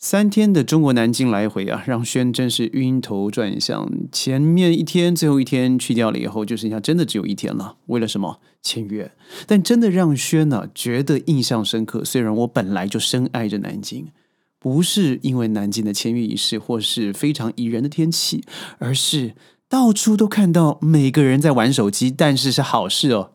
三天的中国南京来回啊，让轩真是晕头转向。前面一天，最后一天去掉了以后，就剩下真的只有一天了。为了什么签约？但真的让轩呢觉得印象深刻。虽然我本来就深爱着南京，不是因为南京的签约仪式或是非常宜人的天气，而是到处都看到每个人在玩手机，但是是好事哦。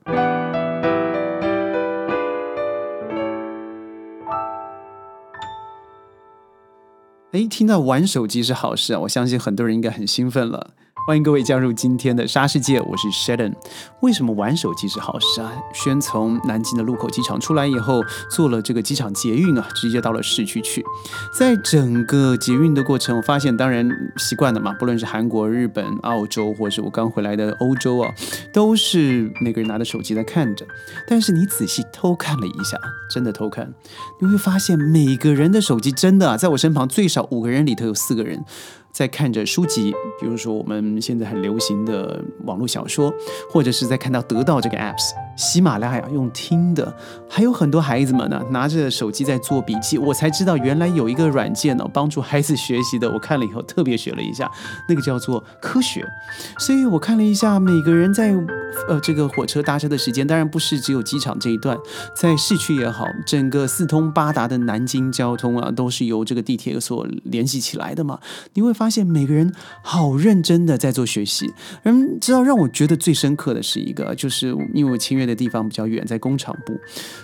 哎，听到玩手机是好事啊！我相信很多人应该很兴奋了。欢迎各位加入今天的沙世界，我是 Sheldon。为什么玩手机是好事啊？轩从南京的禄口机场出来以后，坐了这个机场捷运啊，直接到了市区去。在整个捷运的过程，我发现，当然习惯了嘛，不论是韩国、日本、澳洲，或者是我刚回来的欧洲啊，都是每个人拿着手机在看着。但是你仔细偷看了一下，真的偷看，你会发现每个人的手机真的啊，在我身旁最少五个人里头有四个人。在看着书籍，比如说我们现在很流行的网络小说，或者是在看到得到这个 apps。喜马拉雅用听的，还有很多孩子们呢，拿着手机在做笔记。我才知道原来有一个软件呢，帮助孩子学习的。我看了以后特别学了一下，那个叫做科学。所以我看了一下，每个人在呃这个火车搭车的时间，当然不是只有机场这一段，在市区也好，整个四通八达的南京交通啊，都是由这个地铁所联系起来的嘛。你会发发现每个人好认真的在做学习。嗯，知道让我觉得最深刻的是一个，就是因为我签约。的地方比较远，在工厂部，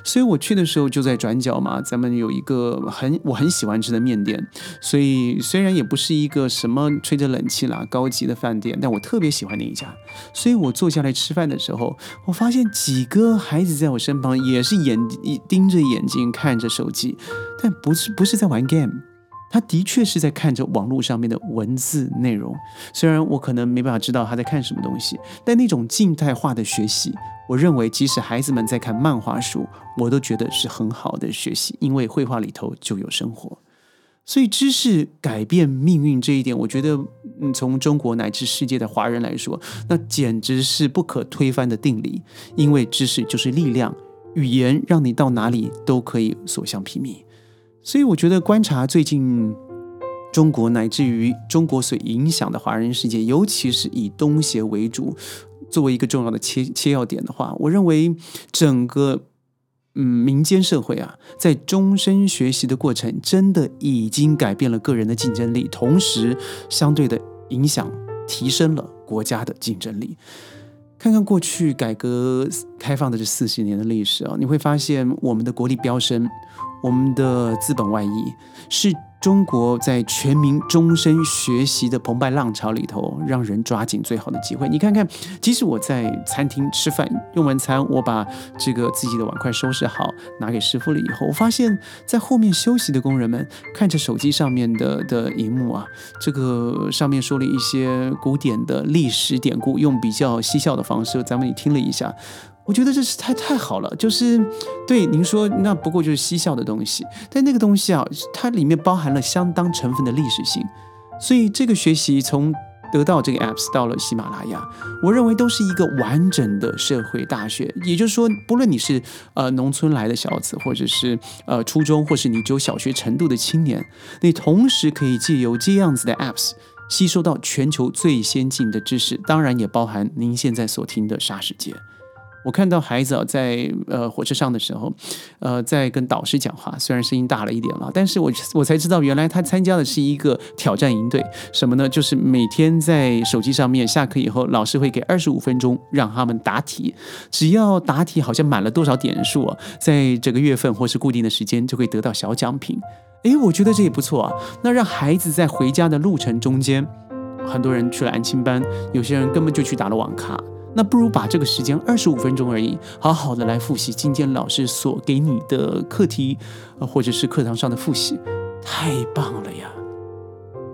所以我去的时候就在转角嘛。咱们有一个很我很喜欢吃的面店，所以虽然也不是一个什么吹着冷气啦高级的饭店，但我特别喜欢那一家。所以我坐下来吃饭的时候，我发现几个孩子在我身旁，也是眼盯着眼睛看着手机，但不是不是在玩 game。他的确是在看着网络上面的文字内容，虽然我可能没办法知道他在看什么东西，但那种静态化的学习，我认为即使孩子们在看漫画书，我都觉得是很好的学习，因为绘画里头就有生活。所以知识改变命运这一点，我觉得，嗯，从中国乃至世界的华人来说，那简直是不可推翻的定理，因为知识就是力量，语言让你到哪里都可以所向披靡。所以我觉得观察最近中国乃至于中国所影响的华人世界，尤其是以东协为主，作为一个重要的切切要点的话，我认为整个嗯民间社会啊，在终身学习的过程，真的已经改变了个人的竞争力，同时相对的影响提升了国家的竞争力。看看过去改革开放的这四十年的历史啊，你会发现我们的国力飙升。我们的资本外溢是。中国在全民终身学习的澎湃浪潮里头，让人抓紧最好的机会。你看看，即使我在餐厅吃饭用完餐，我把这个自己的碗筷收拾好，拿给师傅了以后，我发现，在后面休息的工人们看着手机上面的的荧幕啊，这个上面说了一些古典的历史典故，用比较嬉笑的方式，咱们也听了一下。我觉得这是太太好了，就是对您说，那不过就是嬉笑的东西，但那个东西啊，它里面包含了相当成分的历史性，所以这个学习从得到这个 apps 到了喜马拉雅，我认为都是一个完整的社会大学。也就是说，不论你是呃农村来的小子，或者是呃初中，或是你只有小学程度的青年，你同时可以借由这样子的 apps 吸收到全球最先进的知识，当然也包含您现在所听的沙世界。我看到孩子啊，在呃火车上的时候，呃，在跟导师讲话，虽然声音大了一点了，但是我我才知道，原来他参加的是一个挑战营队，什么呢？就是每天在手机上面下课以后，老师会给二十五分钟让他们答题，只要答题好像满了多少点数啊，在这个月份或是固定的时间就会得到小奖品。诶，我觉得这也不错啊。那让孩子在回家的路程中间，很多人去了安亲班，有些人根本就去打了网咖。那不如把这个时间二十五分钟而已，好好的来复习今天老师所给你的课题，或者是课堂上的复习，太棒了呀！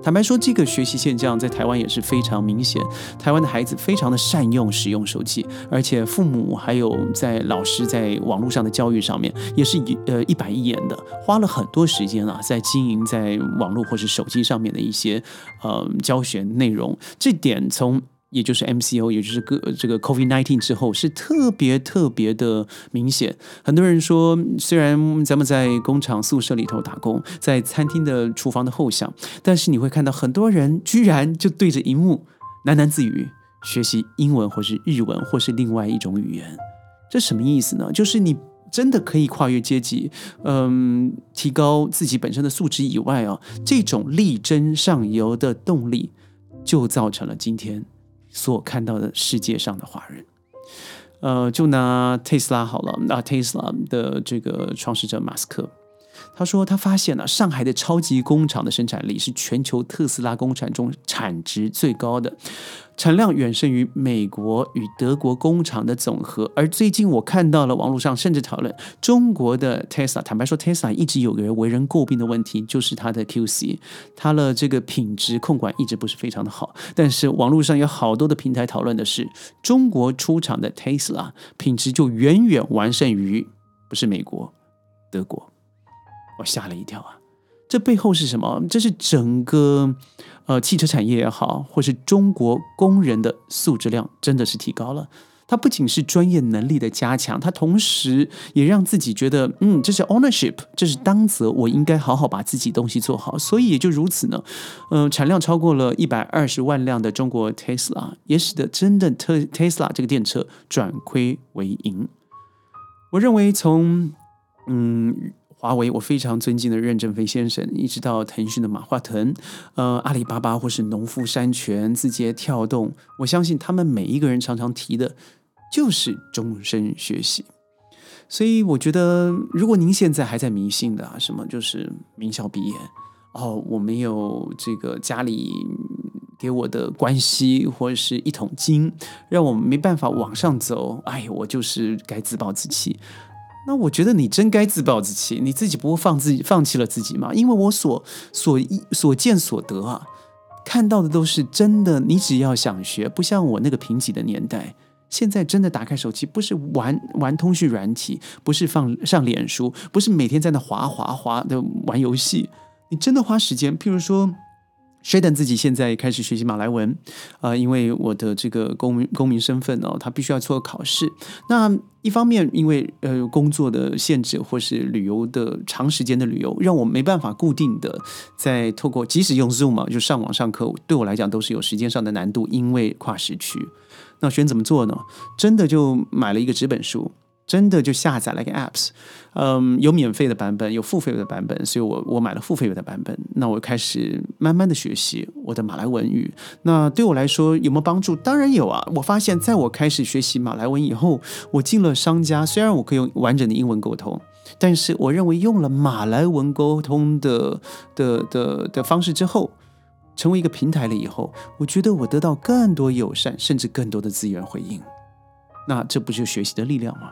坦白说，这个学习现象在台湾也是非常明显。台湾的孩子非常的善用使用手机，而且父母还有在老师在网络上的教育上面，也是一呃一板一眼的，花了很多时间啊，在经营在网络或是手机上面的一些呃教学内容。这点从也就是 MCO，也就是个这个 COVID nineteen 之后，是特别特别的明显。很多人说，虽然咱们在工厂宿舍里头打工，在餐厅的厨房的后巷，但是你会看到很多人居然就对着荧幕喃喃自语，学习英文或是日文或是另外一种语言。这什么意思呢？就是你真的可以跨越阶级，嗯，提高自己本身的素质以外啊，这种力争上游的动力，就造成了今天。所看到的世界上的华人，呃，就拿特斯拉好了，那特斯拉的这个创始者马斯克。他说，他发现了上海的超级工厂的生产力是全球特斯拉工厂中产值最高的，产量远胜于美国与德国工厂的总和。而最近我看到了网络上甚至讨论中国的 Tesla，坦白说，Tesla 一直有个为人诟病的问题，就是它的 QC，它的这个品质控管一直不是非常的好。但是网络上有好多的平台讨论的是，中国出厂的 Tesla 品质就远远完胜于不是美国、德国。我吓了一跳啊！这背后是什么？这是整个呃汽车产业也好，或是中国工人的素质量真的是提高了。它不仅是专业能力的加强，它同时也让自己觉得，嗯，这是 ownership，这是当责，我应该好好把自己东西做好。所以也就如此呢，嗯，产量超过了一百二十万辆的中国 Tesla，也使得真的特 Tesla 这个电车转亏为盈。我认为从嗯。华为，我非常尊敬的任正非先生，一直到腾讯的马化腾，呃，阿里巴巴或是农夫山泉、字节跳动，我相信他们每一个人常常提的，就是终身学习。所以我觉得，如果您现在还在迷信的啊，什么就是名校毕业哦，我没有这个家里给我的关系或者是一桶金，让我没办法往上走，哎，我就是该自暴自弃。那我觉得你真该自暴自弃，你自己不会放自己放弃了自己吗？因为我所所所见所得啊，看到的都是真的。你只要想学，不像我那个贫瘠的年代，现在真的打开手机，不是玩玩通讯软体，不是放上脸书，不是每天在那滑滑滑的玩游戏，你真的花时间，譬如说。Sheldon 自己现在开始学习马来文，啊，因为我的这个公民公民身份哦，他必须要做考试。那一方面，因为呃工作的限制或是旅游的长时间的旅游，让我没办法固定的在透过，即使用 Zoom 嘛，就上网上课，对我来讲都是有时间上的难度，因为跨时区。那选怎么做呢？真的就买了一个纸本书。真的就下载了个 apps，嗯，有免费的版本，有付费的版本，所以我我买了付费的版本。那我开始慢慢的学习我的马来文语。那对我来说有没有帮助？当然有啊！我发现在我开始学习马来文以后，我进了商家，虽然我可以用完整的英文沟通，但是我认为用了马来文沟通的的的的方式之后，成为一个平台了以后，我觉得我得到更多友善，甚至更多的资源回应。那这不就学习的力量吗？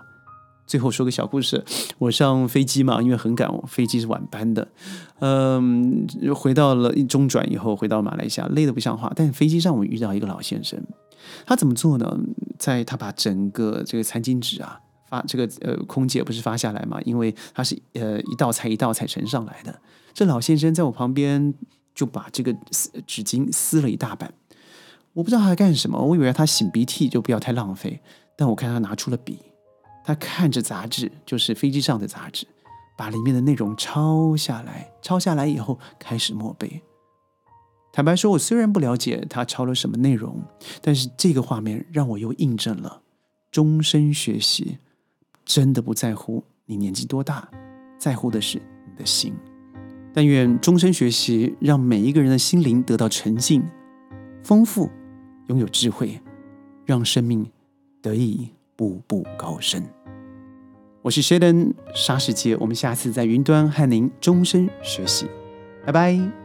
最后说个小故事，我上飞机嘛，因为很赶，飞机是晚班的，嗯，回到了中转以后，回到马来西亚，累得不像话。但飞机上我遇到一个老先生，他怎么做呢？在他把整个这个餐巾纸啊发，这个呃空姐不是发下来嘛？因为他是呃一道菜一道菜盛上来的。这老先生在我旁边就把这个纸巾撕了一大半，我不知道他在干什么，我以为他擤鼻涕就不要太浪费，但我看他拿出了笔。他看着杂志，就是飞机上的杂志，把里面的内容抄下来。抄下来以后，开始默背。坦白说，我虽然不了解他抄了什么内容，但是这个画面让我又印证了：终身学习真的不在乎你年纪多大，在乎的是你的心。但愿终身学习让每一个人的心灵得到沉静、丰富，拥有智慧，让生命得以。步步高升。我是 Sheldon 沙世界，我们下次在云端和您终身学习，拜拜。